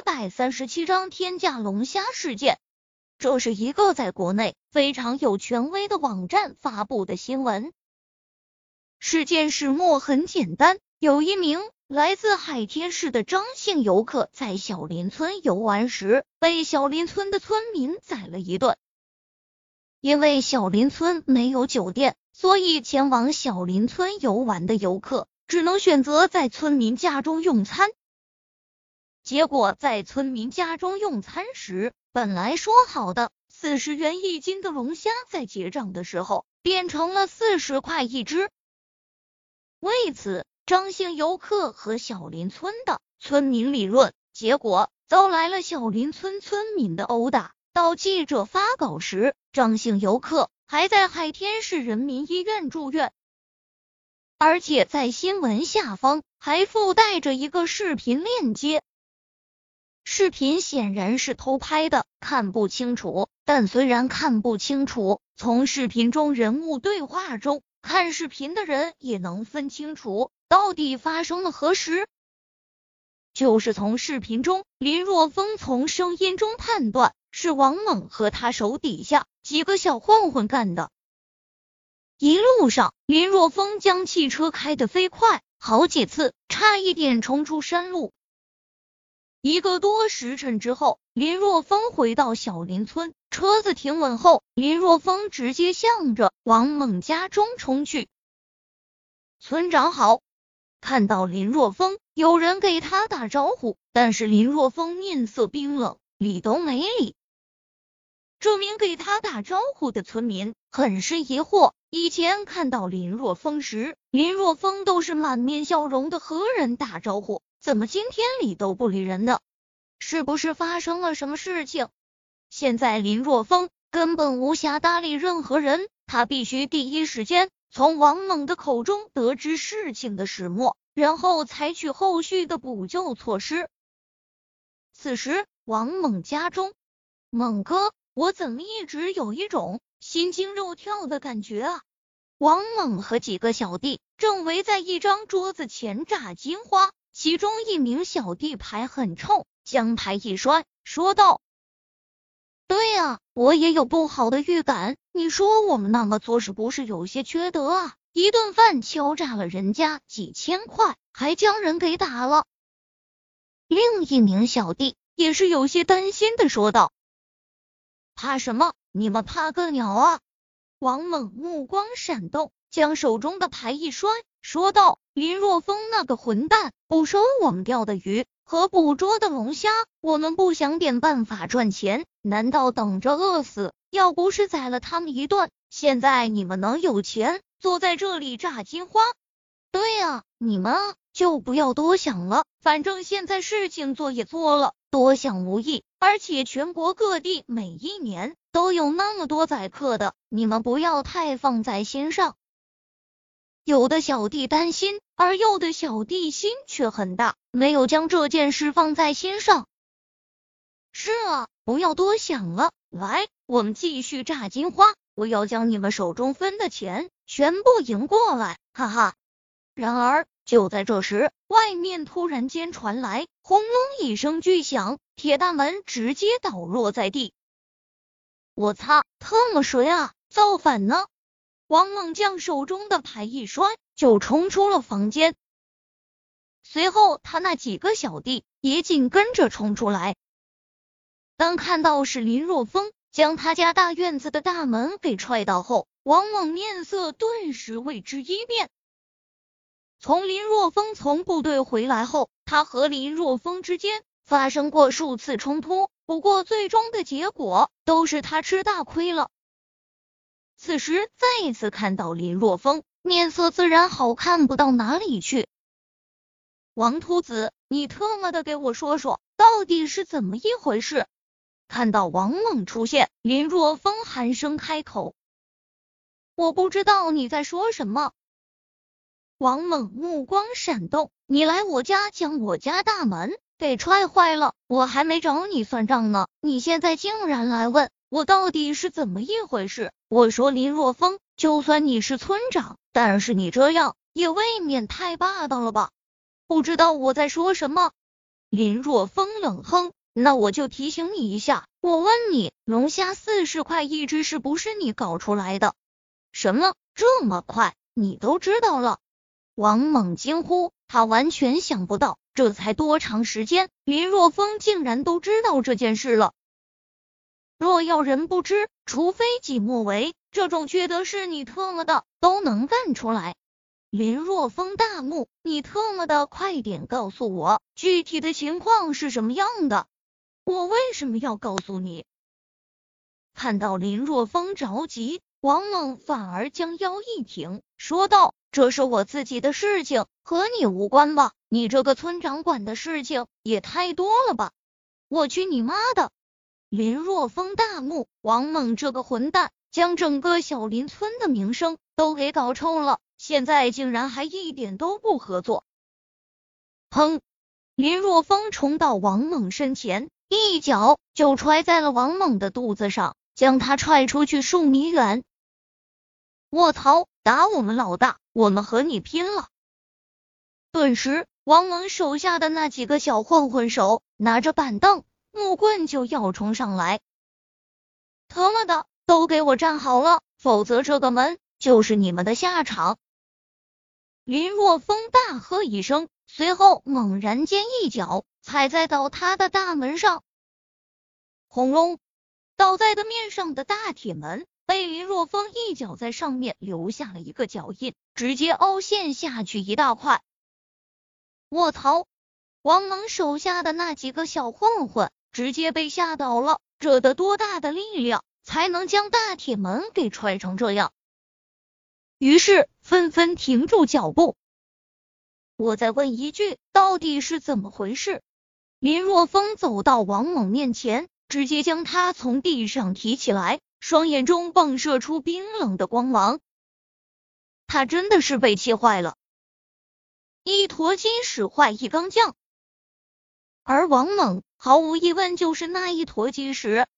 一百三十七章天价龙虾事件。这是一个在国内非常有权威的网站发布的新闻。事件始末很简单，有一名来自海天市的张姓游客在小林村游玩时，被小林村的村民宰了一顿。因为小林村没有酒店，所以前往小林村游玩的游客只能选择在村民家中用餐。结果在村民家中用餐时，本来说好的四十元一斤的龙虾，在结账的时候变成了四十块一只。为此，张姓游客和小林村的村民理论，结果遭来了小林村村民的殴打。到记者发稿时，张姓游客还在海天市人民医院住院，而且在新闻下方还附带着一个视频链接。视频显然是偷拍的，看不清楚。但虽然看不清楚，从视频中人物对话中，看视频的人也能分清楚到底发生了何时。就是从视频中，林若风从声音中判断。是王猛和他手底下几个小混混干的。一路上，林若风将汽车开得飞快，好几次差一点冲出山路。一个多时辰之后，林若风回到小林村，车子停稳后，林若风直接向着王猛家中冲去。村长好！看到林若风，有人给他打招呼，但是林若风面色冰冷，理都没理。这名给他打招呼的村民很是疑惑，以前看到林若风时，林若风都是满面笑容的和人打招呼，怎么今天理都不理人的？是不是发生了什么事情？现在林若风根本无暇搭理任何人，他必须第一时间从王猛的口中得知事情的始末，然后采取后续的补救措施。此时，王猛家中，猛哥。我怎么一直有一种心惊肉跳的感觉啊！王猛和几个小弟正围在一张桌子前炸金花，其中一名小弟牌很臭，将牌一摔，说道：“对呀，我也有不好的预感。你说我们那么做是不是有些缺德啊？一顿饭敲诈了人家几千块，还将人给打了。”另一名小弟也是有些担心的说道。怕什么？你们怕个鸟啊！王猛目光闪动，将手中的牌一摔，说道：“林若风那个混蛋，不收我们钓的鱼和捕捉的龙虾，我们不想点办法赚钱，难道等着饿死？要不是宰了他们一顿，现在你们能有钱坐在这里炸金花？对呀，你们，就不要多想了，反正现在事情做也做了。”多想无益，而且全国各地每一年都有那么多宰客的，你们不要太放在心上。有的小弟担心，而有的小弟心却很大，没有将这件事放在心上。是啊，不要多想了，来，我们继续炸金花，我要将你们手中分的钱全部赢过来，哈哈。然而。就在这时，外面突然间传来轰隆一声巨响，铁大门直接倒落在地。我擦，特么谁啊？造反呢！王猛将手中的牌一摔，就冲出了房间。随后，他那几个小弟也紧跟着冲出来。当看到是林若风将他家大院子的大门给踹倒后，王猛面色顿时为之一变。从林若风从部队回来后，他和林若风之间发生过数次冲突，不过最终的结果都是他吃大亏了。此时再一次看到林若风，面色自然好看不到哪里去。王秃子，你特么的给我说说，到底是怎么一回事？看到王猛出现，林若风寒声开口：“我不知道你在说什么。”王猛目光闪动，你来我家将我家大门给踹坏了，我还没找你算账呢，你现在竟然来问我到底是怎么一回事？我说林若风，就算你是村长，但是你这样也未免太霸道了吧？不知道我在说什么？林若风冷哼：“那我就提醒你一下，我问你，龙虾四十块一只是不是你搞出来的？”什么？这么快，你都知道了？王猛惊呼，他完全想不到，这才多长时间，林若风竟然都知道这件事了。若要人不知，除非己莫为，这种缺德事你特么的都能干出来？林若风大怒，你特么的快点告诉我，具体的情况是什么样的？我为什么要告诉你？看到林若风着急，王猛反而将腰一挺，说道：“这是我自己的事情，和你无关吧？你这个村长管的事情也太多了吧？我去你妈的！”林若风大怒，王猛这个混蛋，将整个小林村的名声都给搞臭了，现在竟然还一点都不合作！砰！林若风冲到王猛身前，一脚就踹在了王猛的肚子上，将他踹出去数米远。卧槽！打我们老大，我们和你拼了！顿时，王猛手下的那几个小混混手拿着板凳。木棍就要冲上来，他妈的，都给我站好了，否则这个门就是你们的下场！林若风大喝一声，随后猛然间一脚踩在倒塌的大门上，轰隆！倒在的面上的大铁门被林若风一脚在上面留下了一个脚印，直接凹陷下去一大块。卧槽！王猛手下的那几个小混混。直接被吓倒了，这得多大的力量才能将大铁门给踹成这样？于是纷纷停住脚步。我再问一句，到底是怎么回事？林若风走到王猛面前，直接将他从地上提起来，双眼中迸射出冰冷的光芒。他真的是被气坏了，一坨金屎坏一钢匠。而王猛毫无疑问就是那一坨基石，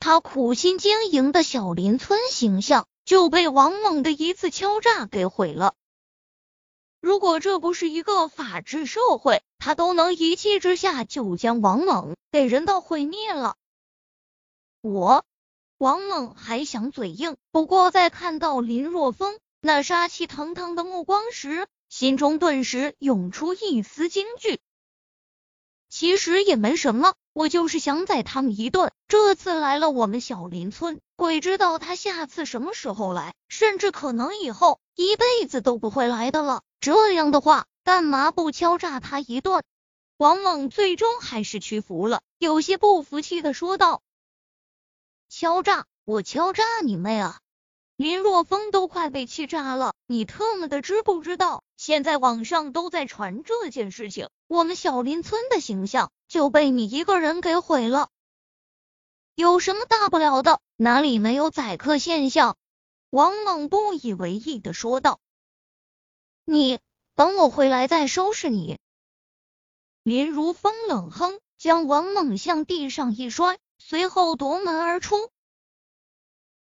他苦心经营的小林村形象就被王猛的一次敲诈给毁了。如果这不是一个法治社会，他都能一气之下就将王猛给人道毁灭了。我王猛还想嘴硬，不过在看到林若风那杀气腾腾的目光时，心中顿时涌出一丝惊惧。其实也没什么，我就是想宰他们一顿。这次来了我们小林村，鬼知道他下次什么时候来，甚至可能以后一辈子都不会来的了。这样的话，干嘛不敲诈他一顿？王猛最终还是屈服了，有些不服气的说道：“敲诈？我敲诈你妹啊！”林若风都快被气炸了，你特么的知不知道？现在网上都在传这件事情，我们小林村的形象就被你一个人给毁了。有什么大不了的？哪里没有宰客现象？王猛不以为意的说道：“你等我回来再收拾你。”林如风冷哼，将王猛向地上一摔，随后夺门而出。